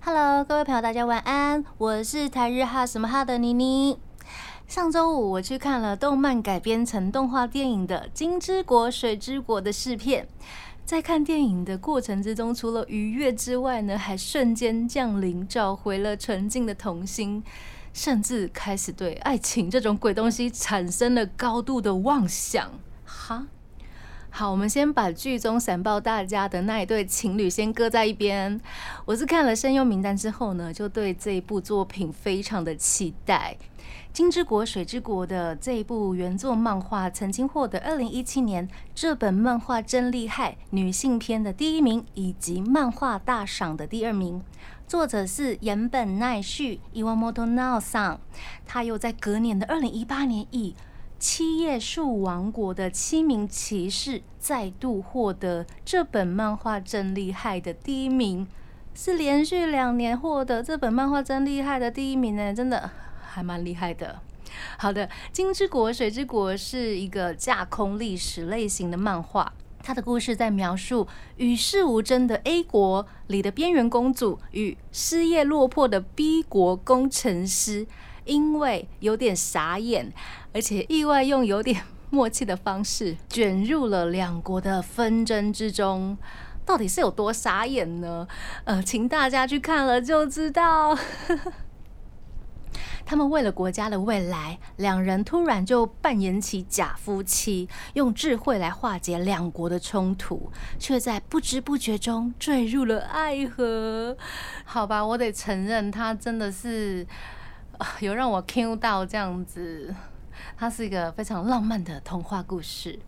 Hello，各位朋友，大家晚安，我是台日哈什么哈的妮妮。上周五我去看了动漫改编成动画电影的《金之国水之国》的试片，在看电影的过程之中，除了愉悦之外呢，还瞬间降临，找回了纯净的童心，甚至开始对爱情这种鬼东西产生了高度的妄想。哈，好，我们先把剧中闪爆大家的那一对情侣先搁在一边。我是看了声优名单之后呢，就对这一部作品非常的期待。《金之国水之国》的这一部原作漫画曾经获得二零一七年这本漫画真厉害女性篇的第一名，以及漫画大赏的第二名。作者是岩本奈绪 （Iwamoto Nao） 他又在隔年的二零一八年以《七叶树王国的七名骑士》再度获得这本漫画真厉害的第一名，是连续两年获得这本漫画真厉害的第一名呢，真的。还蛮厉害的。好的，《金之国水之国》是一个架空历史类型的漫画，它的故事在描述与世无争的 A 国里的边缘公主与失业落魄的 B 国工程师，因为有点傻眼，而且意外用有点默契的方式卷入了两国的纷争之中。到底是有多傻眼呢？呃，请大家去看了就知道。他们为了国家的未来，两人突然就扮演起假夫妻，用智慧来化解两国的冲突，却在不知不觉中坠入了爱河。好吧，我得承认，他真的是 有让我 Q 到这样子。它是一个非常浪漫的童话故事。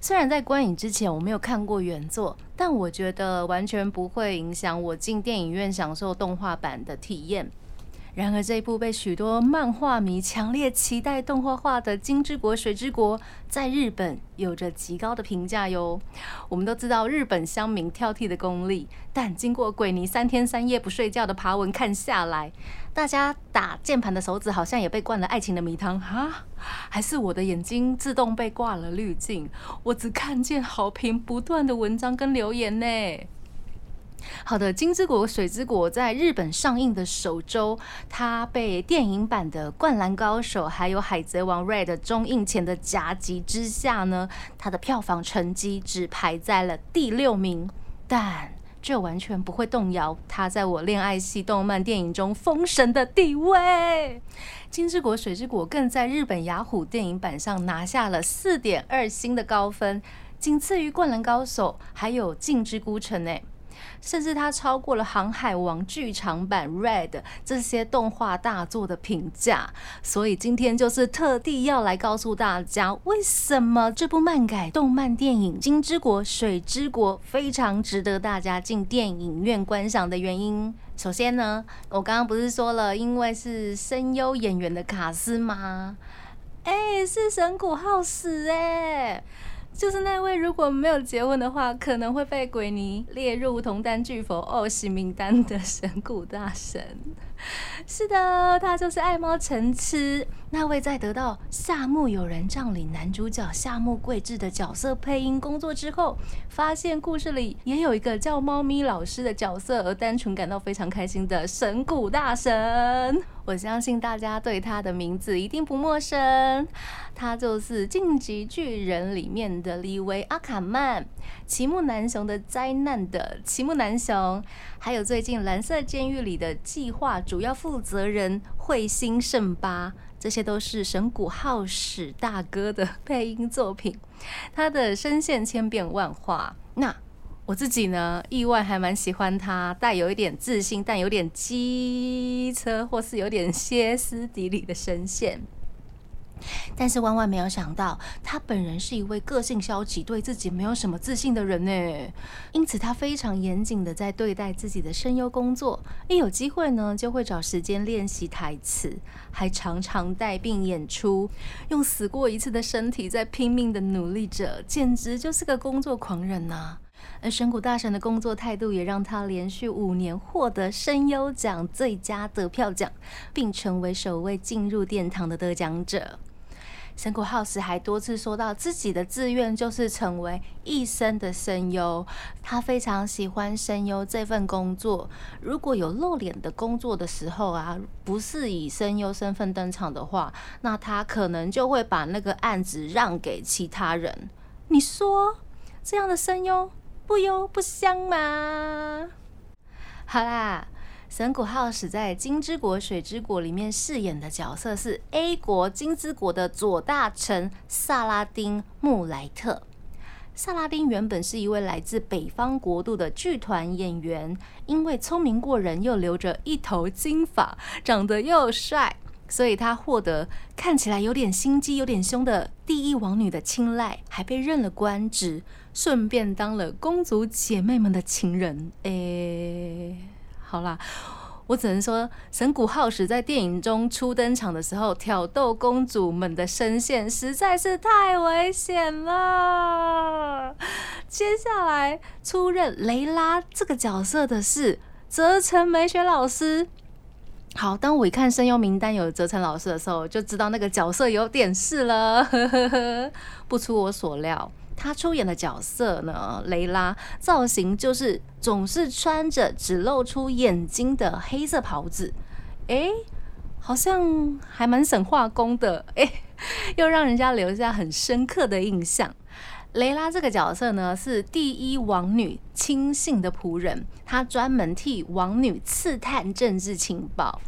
虽然在观影之前我没有看过原作，但我觉得完全不会影响我进电影院享受动画版的体验。然而，这一部被许多漫画迷强烈期待动画化的《金之国水之国》在日本有着极高的评价哟。我们都知道日本乡民挑剔的功力，但经过鬼尼三天三夜不睡觉的爬文看下来，大家打键盘的手指好像也被灌了爱情的迷汤哈，还是我的眼睛自动被挂了滤镜？我只看见好评不断的文章跟留言呢。好的，《金之国水之国》在日本上映的首周，它被电影版的《灌篮高手》还有《海贼王》Red 中映前的夹击之下呢，它的票房成绩只排在了第六名。但这完全不会动摇它在我恋爱系动漫电影中封神的地位。《金之国水之国》更在日本雅虎电影版上拿下了四点二星的高分，仅次于《灌篮高手》还有《镜之孤城》诶。甚至它超过了《航海王》剧场版 Red 这些动画大作的评价，所以今天就是特地要来告诉大家，为什么这部漫改动漫电影《金之国水之国》非常值得大家进电影院观赏的原因。首先呢，我刚刚不是说了，因为是声优演员的卡司吗？哎，是神谷浩史哎。就是那位如果没有结婚的话，可能会被鬼尼列入同单拒否哦喜名单的神谷大神。是的，他就是爱猫成痴那位在得到夏目友人帐里男主角夏目贵志的角色配音工作之后，发现故事里也有一个叫猫咪老师的角色，而单纯感到非常开心的神谷大神。我相信大家对他的名字一定不陌生，他就是《晋级巨人》里面的李维阿卡曼，奇木南雄的灾难的奇木南雄，还有最近《蓝色监狱》里的计划主要负责人彗星圣巴，这些都是神谷浩史大哥的 配音作品，他的声线千变万化。那我自己呢，意外还蛮喜欢他，带有一点自信，但有点机车，或是有点歇斯底里的声线。但是万万没有想到，他本人是一位个性消极、对自己没有什么自信的人呢。因此，他非常严谨的在对待自己的声优工作，一有机会呢，就会找时间练习台词，还常常带病演出，用死过一次的身体在拼命的努力着，简直就是个工作狂人呐。而神谷大神的工作态度也让他连续五年获得声优奖最佳得票奖，并成为首位进入殿堂的得奖者。神谷浩史还多次说到自己的志愿就是成为一生的声优，他非常喜欢声优这份工作。如果有露脸的工作的时候啊，不是以声优身份登场的话，那他可能就会把那个案子让给其他人。你说这样的声优不优不香吗？好啦。神谷浩史在《金之国水之国》里面饰演的角色是 A 国金之国的左大臣萨拉丁穆莱特。萨拉丁原本是一位来自北方国度的剧团演员，因为聪明过人，又留着一头金发，长得又帅，所以他获得看起来有点心机、有点凶的第一王女的青睐，还被任了官职，顺便当了公主姐妹们的情人。诶。好啦，我只能说，神谷浩史在电影中初登场的时候，挑逗公主们的声线实在是太危险了。接下来出任雷拉这个角色的是泽城美雪老师。好，当我一看声优名单有泽城老师的时候，就知道那个角色有点事了。不出我所料。他出演的角色呢，雷拉造型就是总是穿着只露出眼睛的黑色袍子，哎，好像还蛮省化工的，哎，又让人家留下很深刻的印象。雷拉这个角色呢，是第一王女亲信的仆人，她专门替王女刺探政治情报。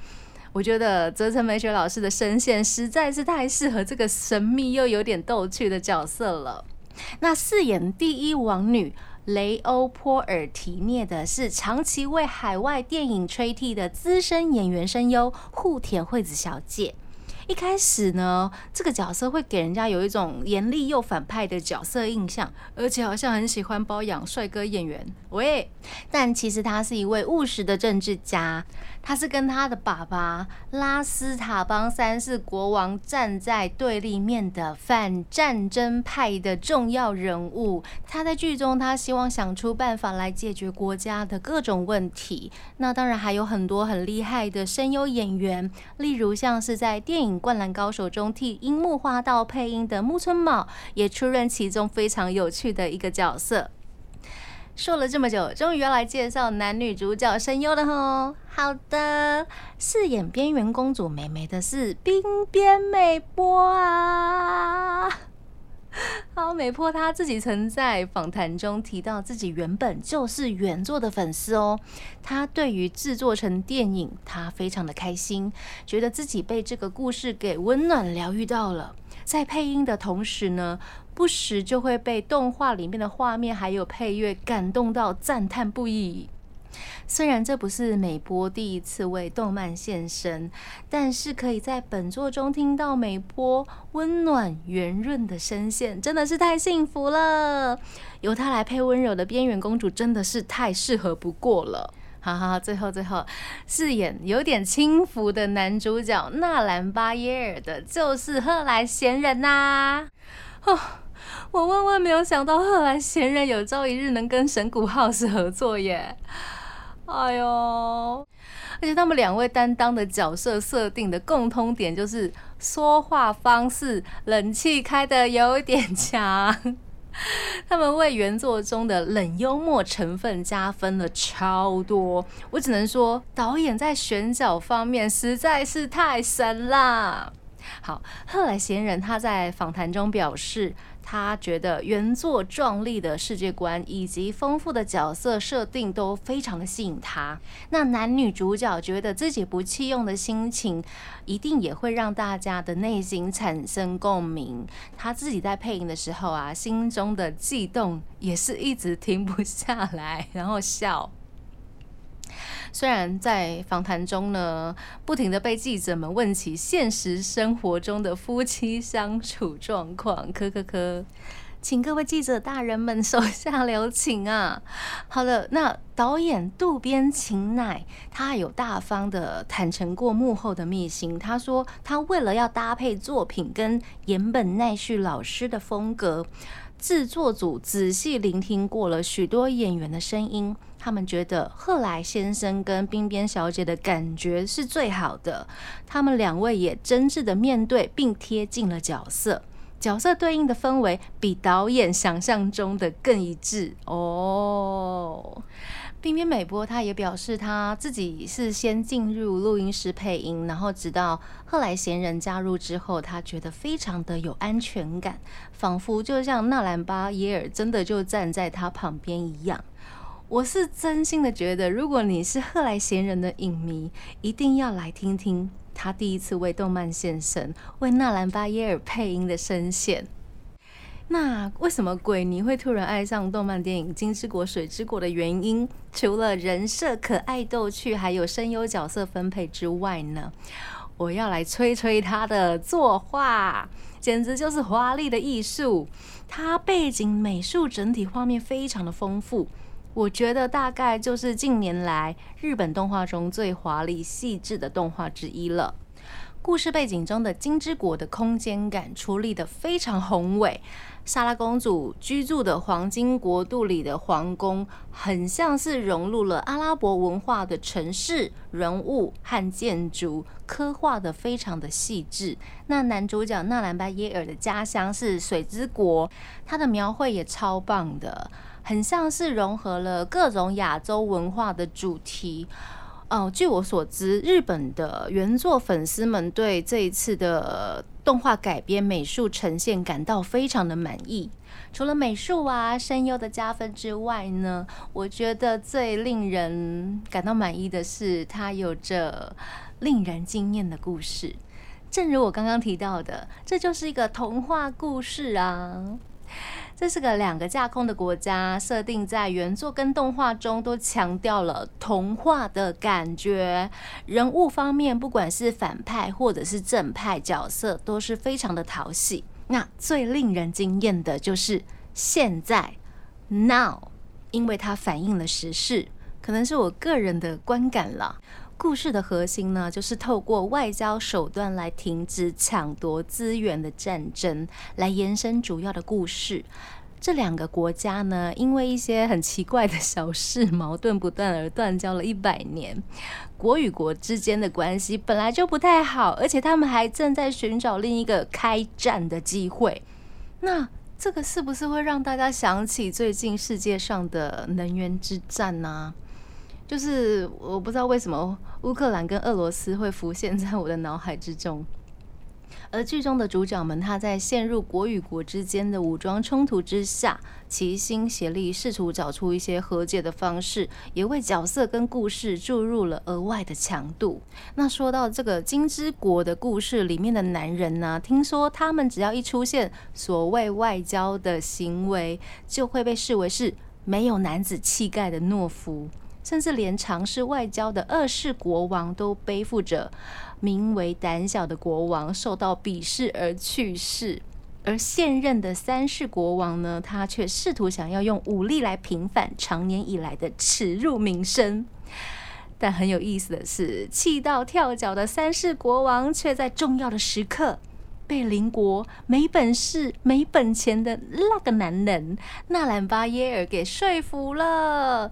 我觉得泽城美雪老师的声线实在是太适合这个神秘又有点逗趣的角色了。那饰演第一王女雷欧波尔提涅的是长期为海外电影吹替的资深演员声优户田惠子小姐。一开始呢，这个角色会给人家有一种严厉又反派的角色印象，而且好像很喜欢包养帅哥演员。喂，但其实他是一位务实的政治家。他是跟他的爸爸拉斯塔邦三世国王站在对立面的反战争派的重要人物。他在剧中，他希望想出办法来解决国家的各种问题。那当然还有很多很厉害的声优演员，例如像是在电影《灌篮高手》中替樱木花道配音的木村茂，也出任其中非常有趣的一个角色。说了这么久，终于要来介绍男女主角声优了吼。好的，饰演边缘公主美眉的是冰边美波啊。好，美波他自己曾在访谈中提到，自己原本就是原作的粉丝哦。他对于制作成电影，他非常的开心，觉得自己被这个故事给温暖疗愈到了。在配音的同时呢，不时就会被动画里面的画面还有配乐感动到赞叹不已。虽然这不是美波第一次为动漫献身，但是可以在本作中听到美波温暖圆润的声线，真的是太幸福了。由她来配温柔的边缘公主，真的是太适合不过了。好好，最后最后，饰演有点轻浮的男主角纳兰巴耶尔的，就是贺来贤人呐。哦，我万万没有想到贺来贤人有朝一日能跟神谷浩史合作耶。哎呦，而且他们两位担当的角色设定的共通点就是说话方式冷气开的有点强。他们为原作中的冷幽默成分加分了超多，我只能说导演在选角方面实在是太神啦。好，赫来贤人他在访谈中表示。他觉得原作壮丽的世界观以及丰富的角色设定都非常的吸引他。那男女主角觉得自己不弃用的心情，一定也会让大家的内心产生共鸣。他自己在配音的时候啊，心中的悸动也是一直停不下来，然后笑。虽然在访谈中呢，不停的被记者们问起现实生活中的夫妻相处状况，科科科，请各位记者大人们手下留情啊！好的，那导演渡边晴乃，他有大方的坦诚过幕后的秘辛。他说，他为了要搭配作品跟岩本奈绪老师的风格。制作组仔细聆听过了许多演员的声音，他们觉得贺来先生跟冰冰小姐的感觉是最好的。他们两位也真挚的面对并贴近了角色，角色对应的氛围比导演想象中的更一致哦。冰冰美波他也表示，他自己是先进入录音室配音，然后直到后来贤人加入之后，他觉得非常的有安全感，仿佛就像纳兰巴耶尔真的就站在他旁边一样。我是真心的觉得，如果你是贺来贤人的影迷，一定要来听听他第一次为动漫献身、为纳兰巴耶尔配音的声线。那为什么鬼你会突然爱上动漫电影《金之国水之国》的原因，除了人设可爱逗趣，还有声优角色分配之外呢？我要来吹吹他的作画，简直就是华丽的艺术。它背景美术整体画面非常的丰富，我觉得大概就是近年来日本动画中最华丽细致的动画之一了。故事背景中的金之国的空间感处理的非常宏伟。莎拉公主居住的黄金国度里的皇宫，很像是融入了阿拉伯文化的城市人物和建筑，刻画的非常的细致。那男主角纳兰巴耶尔的家乡是水之国，他的描绘也超棒的，很像是融合了各种亚洲文化的主题。哦，据我所知，日本的原作粉丝们对这一次的动画改编美术呈现感到非常的满意。除了美术啊、声优的加分之外呢，我觉得最令人感到满意的是，它有着令人惊艳的故事。正如我刚刚提到的，这就是一个童话故事啊。这是个两个架空的国家，设定在原作跟动画中都强调了童话的感觉。人物方面，不管是反派或者是正派角色，都是非常的讨喜。那最令人惊艳的就是现在，now，因为它反映了时事，可能是我个人的观感了。故事的核心呢，就是透过外交手段来停止抢夺资源的战争，来延伸主要的故事。这两个国家呢，因为一些很奇怪的小事，矛盾不断而断交了一百年。国与国之间的关系本来就不太好，而且他们还正在寻找另一个开战的机会。那这个是不是会让大家想起最近世界上的能源之战呢？就是我不知道为什么乌克兰跟俄罗斯会浮现在我的脑海之中，而剧中的主角们，他在陷入国与国之间的武装冲突之下，齐心协力，试图找出一些和解的方式，也为角色跟故事注入了额外的强度。那说到这个金之国的故事里面的男人呢，听说他们只要一出现所谓外交的行为，就会被视为是没有男子气概的懦夫。甚至连尝试外交的二世国王都背负着名为胆小的国王受到鄙视而去世，而现任的三世国王呢，他却试图想要用武力来平反长年以来的耻辱名声。但很有意思的是，气到跳脚的三世国王却在重要的时刻被邻国没本事、没本钱的那个男人纳兰巴耶尔给说服了。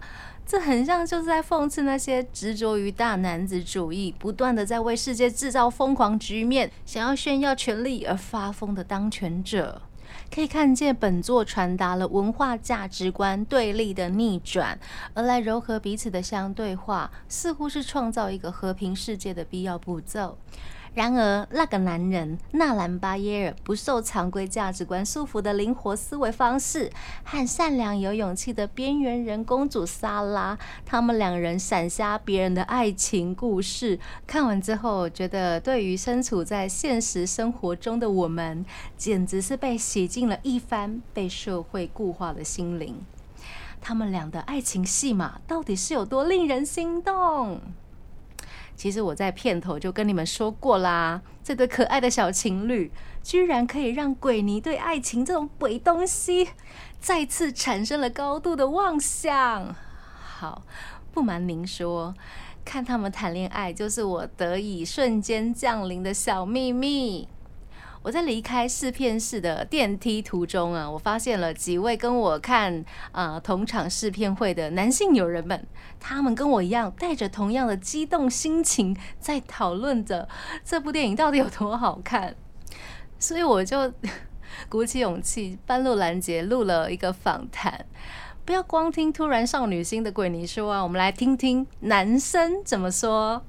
这很像就是在讽刺那些执着于大男子主义、不断的在为世界制造疯狂局面、想要炫耀权力而发疯的当权者。可以看见本作传达了文化价值观对立的逆转，而来柔和彼此的相对话，似乎是创造一个和平世界的必要步骤。然而，那个男人纳兰巴耶尔不受常规价值观束缚的灵活思维方式，和善良有勇气的边缘人公主莎拉，他们两人闪瞎别人的爱情故事。看完之后，觉得对于身处在现实生活中的我们，简直是被洗净了一番被社会固化的心灵。他们俩的爱情戏码到底是有多令人心动？其实我在片头就跟你们说过啦，这对可爱的小情侣居然可以让鬼尼对爱情这种鬼东西再次产生了高度的妄想。好，不瞒您说，看他们谈恋爱就是我得以瞬间降临的小秘密。我在离开试片室的电梯途中啊，我发现了几位跟我看呃同场试片会的男性友人们，他们跟我一样，带着同样的激动心情，在讨论着这部电影到底有多好看。所以我就鼓起勇气，半路拦截录了一个访谈。不要光听突然少女心的鬼尼说啊，我们来听听男生怎么说。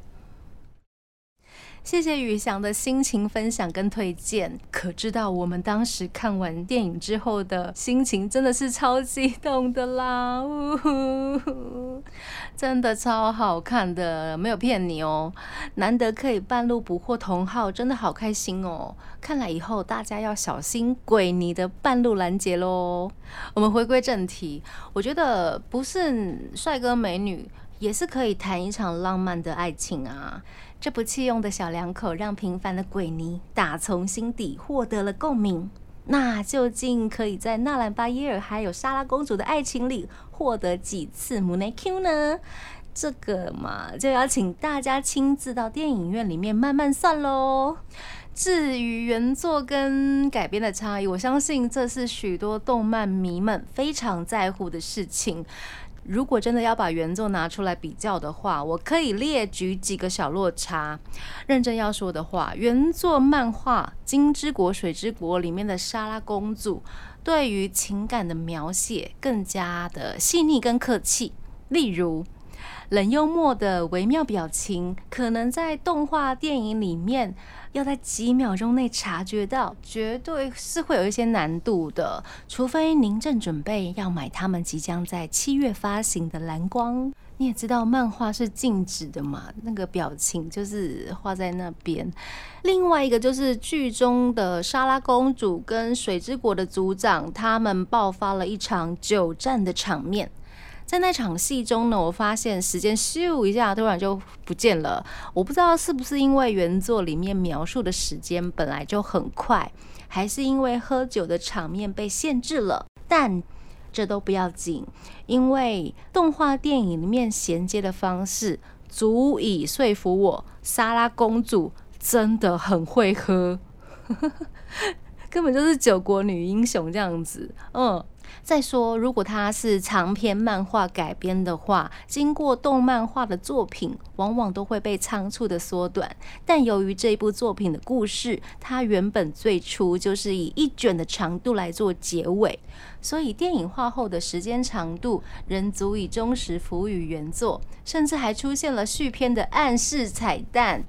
谢谢宇翔的心情分享跟推荐，可知道我们当时看完电影之后的心情真的是超激动的啦！呜呼，真的超好看的，没有骗你哦。难得可以半路捕获同号，真的好开心哦。看来以后大家要小心鬼你的半路拦截喽。我们回归正题，我觉得不是帅哥美女也是可以谈一场浪漫的爱情啊。这部弃用的小两口，让平凡的鬼尼打从心底获得了共鸣。那究竟可以在纳兰巴耶尔还有莎拉公主的爱情里获得几次母内 Q 呢？这个嘛，就要请大家亲自到电影院里面慢慢算喽。至于原作跟改编的差异，我相信这是许多动漫迷们非常在乎的事情。如果真的要把原作拿出来比较的话，我可以列举几个小落差。认真要说的话，原作漫画《金之国水之国》里面的莎拉公主，对于情感的描写更加的细腻跟客气。例如，冷幽默的微妙表情，可能在动画电影里面。要在几秒钟内察觉到，绝对是会有一些难度的。除非您正准备要买他们即将在七月发行的蓝光，你也知道漫画是静止的嘛，那个表情就是画在那边。另外一个就是剧中的莎拉公主跟水之国的族长，他们爆发了一场久战的场面。在那场戏中呢，我发现时间咻一下突然就不见了。我不知道是不是因为原作里面描述的时间本来就很快，还是因为喝酒的场面被限制了。但这都不要紧，因为动画电影里面衔接的方式足以说服我，莎拉公主真的很会喝，根本就是九国女英雄这样子。嗯。再说，如果它是长篇漫画改编的话，经过动漫化的作品往往都会被仓促的缩短。但由于这一部作品的故事，它原本最初就是以一卷的长度来做结尾，所以电影化后的时间长度仍足以忠实服务于原作，甚至还出现了续篇的暗示彩蛋。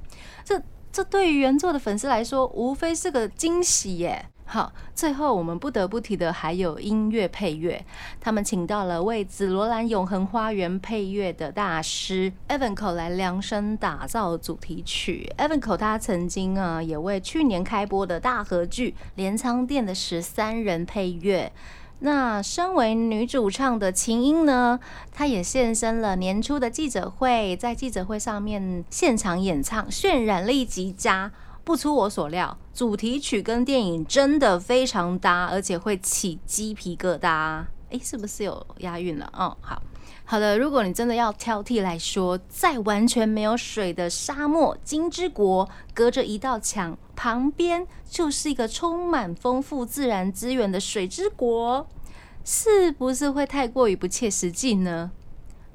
这这对于原作的粉丝来说，无非是个惊喜耶。好，最后我们不得不提的还有音乐配乐，他们请到了为《紫罗兰永恒花园》配乐的大师 Evanco 来量身打造主题曲。Evanco 他曾经啊也为去年开播的大合剧《镰仓店的十三人》配乐。那身为女主唱的琴音呢，她也现身了年初的记者会，在记者会上面现场演唱，渲染力极佳。不出我所料，主题曲跟电影真的非常搭，而且会起鸡皮疙瘩。诶，是不是有押韵了？哦，好好的。如果你真的要挑剔来说，在完全没有水的沙漠金之国，隔着一道墙，旁边就是一个充满丰富自然资源的水之国，是不是会太过于不切实际呢？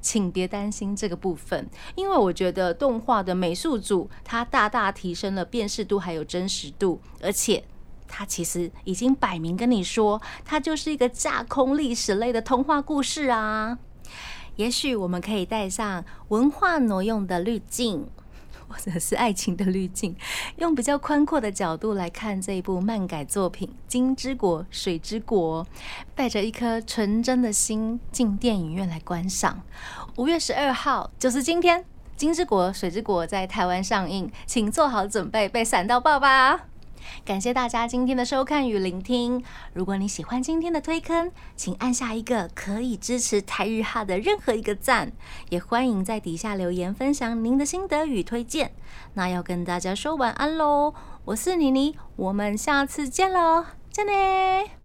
请别担心这个部分，因为我觉得动画的美术组它大大提升了辨识度还有真实度，而且它其实已经摆明跟你说，它就是一个架空历史类的童话故事啊。也许我们可以带上文化挪用的滤镜。或者是爱情的滤镜，用比较宽阔的角度来看这一部漫改作品《金之国水之国》，带着一颗纯真的心进电影院来观赏。五月十二号就是今天，《金之国水之国》在台湾上映，请做好准备被闪到爆吧！感谢大家今天的收看与聆听。如果你喜欢今天的推坑，请按下一个可以支持台日哈的任何一个赞，也欢迎在底下留言分享您的心得与推荐。那要跟大家说晚安喽，我是妮妮，我们下次见喽，再见。